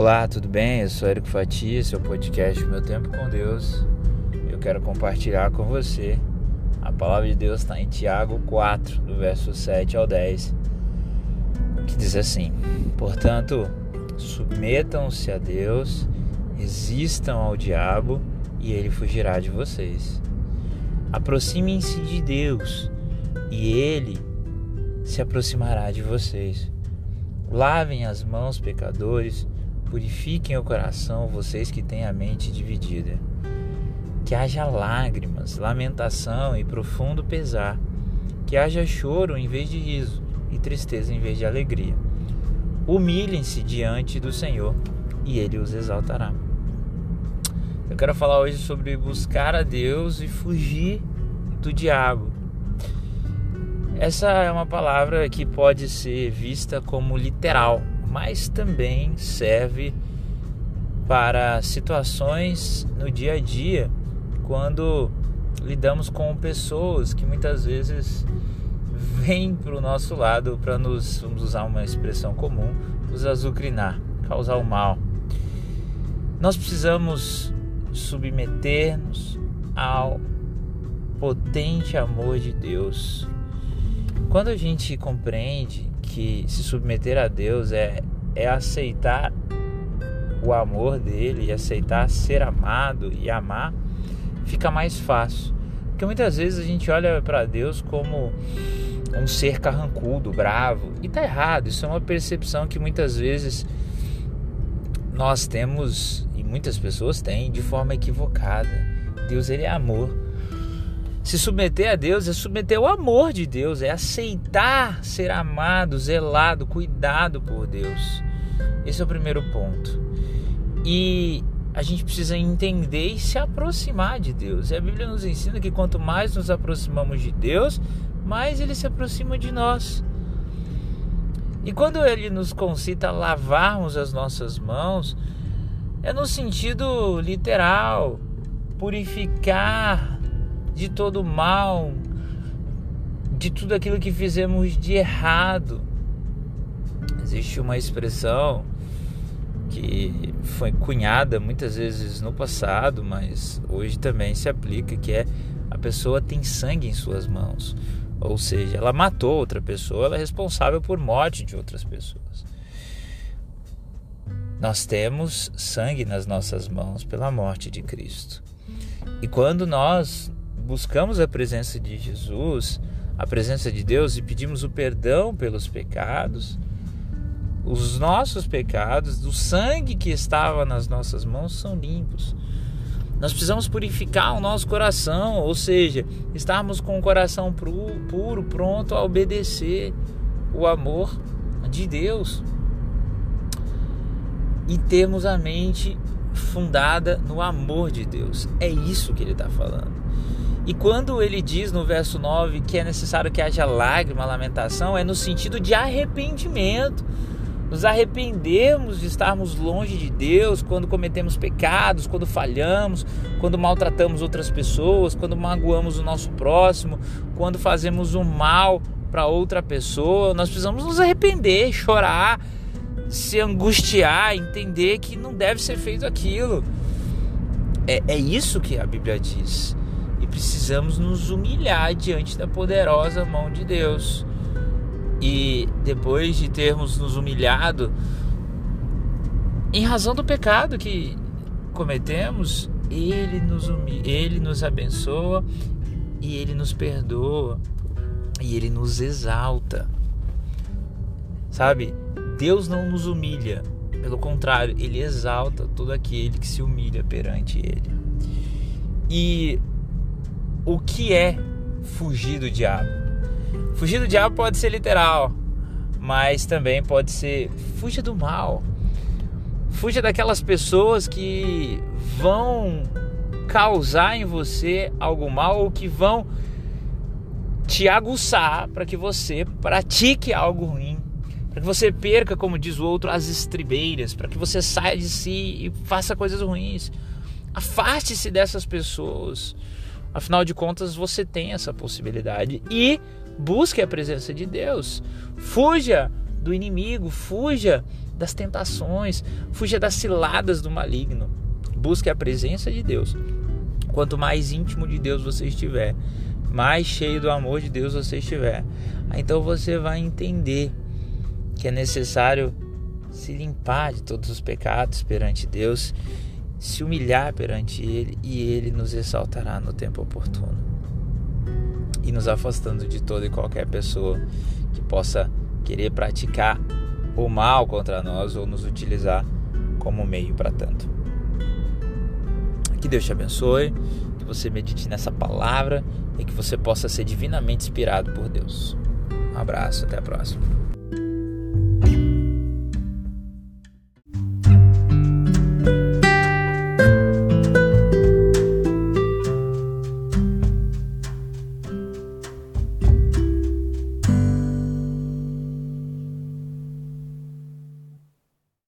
Olá, tudo bem? Eu sou Érico Fatia, seu podcast Meu Tempo com Deus. Eu quero compartilhar com você. A palavra de Deus está em Tiago 4, do verso 7 ao 10, que diz assim: Portanto, submetam-se a Deus, resistam ao diabo e ele fugirá de vocês. Aproximem-se de Deus e ele se aproximará de vocês. Lavem as mãos, pecadores Purifiquem o coração, vocês que têm a mente dividida. Que haja lágrimas, lamentação e profundo pesar. Que haja choro em vez de riso e tristeza em vez de alegria. Humilhem-se diante do Senhor e Ele os exaltará. Eu quero falar hoje sobre buscar a Deus e fugir do diabo. Essa é uma palavra que pode ser vista como literal, mas também serve para situações no dia a dia, quando lidamos com pessoas que muitas vezes vêm para o nosso lado para nos, vamos usar uma expressão comum, nos azucrinar, causar o mal. Nós precisamos submeter-nos ao potente amor de Deus. Quando a gente compreende que se submeter a Deus é, é aceitar o amor dele e aceitar ser amado e amar, fica mais fácil. Porque muitas vezes a gente olha para Deus como um ser carrancudo, bravo, e tá errado. Isso é uma percepção que muitas vezes nós temos e muitas pessoas têm de forma equivocada. Deus ele é amor. Se submeter a Deus é submeter o amor de Deus, é aceitar ser amado, zelado, cuidado por Deus. Esse é o primeiro ponto. E a gente precisa entender e se aproximar de Deus. E a Bíblia nos ensina que quanto mais nos aproximamos de Deus, mais ele se aproxima de nós. E quando ele nos concita lavarmos as nossas mãos, é no sentido literal, purificar de todo mal, de tudo aquilo que fizemos de errado. Existe uma expressão que foi cunhada muitas vezes no passado, mas hoje também se aplica, que é a pessoa tem sangue em suas mãos. Ou seja, ela matou outra pessoa, ela é responsável por morte de outras pessoas. Nós temos sangue nas nossas mãos pela morte de Cristo. E quando nós buscamos a presença de Jesus, a presença de Deus e pedimos o perdão pelos pecados, os nossos pecados, do sangue que estava nas nossas mãos, são limpos. Nós precisamos purificar o nosso coração, ou seja, estarmos com o coração puro, pronto a obedecer o amor de Deus e termos a mente fundada no amor de Deus. É isso que ele está falando. E quando ele diz no verso 9 que é necessário que haja lágrima, lamentação, é no sentido de arrependimento. Nos arrependermos de estarmos longe de Deus quando cometemos pecados, quando falhamos, quando maltratamos outras pessoas, quando magoamos o nosso próximo, quando fazemos um mal para outra pessoa. Nós precisamos nos arrepender, chorar, se angustiar, entender que não deve ser feito aquilo. É, é isso que a Bíblia diz precisamos nos humilhar diante da poderosa mão de Deus. E depois de termos nos humilhado, em razão do pecado que cometemos, Ele nos, Ele nos abençoa e Ele nos perdoa e Ele nos exalta. Sabe? Deus não nos humilha, pelo contrário, Ele exalta todo aquele que se humilha perante Ele. E o que é fugir do diabo. Fugir do diabo pode ser literal, mas também pode ser fuja do mal. Fuja daquelas pessoas que vão causar em você algo mal ou que vão te aguçar para que você pratique algo ruim, para que você perca, como diz o outro, as estribeiras, para que você saia de si e faça coisas ruins. Afaste-se dessas pessoas. Afinal de contas, você tem essa possibilidade e busque a presença de Deus. Fuja do inimigo, fuja das tentações, fuja das ciladas do maligno. Busque a presença de Deus. Quanto mais íntimo de Deus você estiver, mais cheio do amor de Deus você estiver, então você vai entender que é necessário se limpar de todos os pecados perante Deus, se humilhar perante Ele e Ele nos exaltará no tempo oportuno. E nos afastando de toda e qualquer pessoa que possa querer praticar o mal contra nós ou nos utilizar como meio para tanto. Que Deus te abençoe, que você medite nessa palavra e que você possa ser divinamente inspirado por Deus. Um abraço, até a próxima.